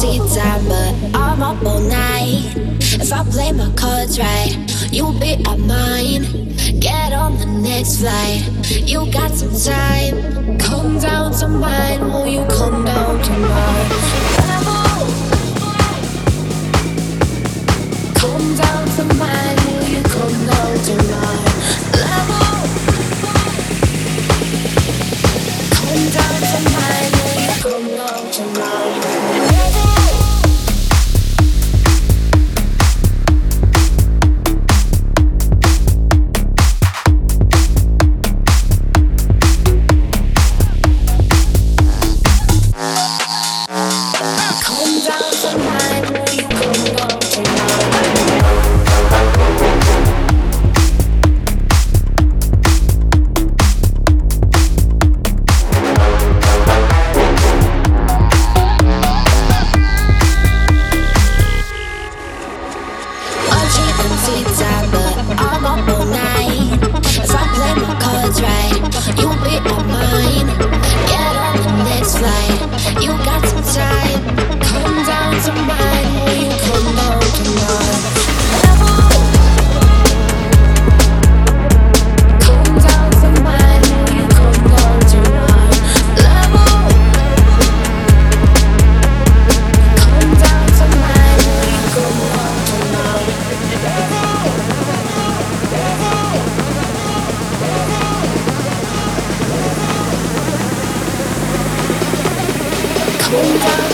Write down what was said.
see time, but I'm up all night. If I play my cards right, you'll be at mine. Get on the next flight, you got some time. Come down to mine, will you come down to mine? 勇敢。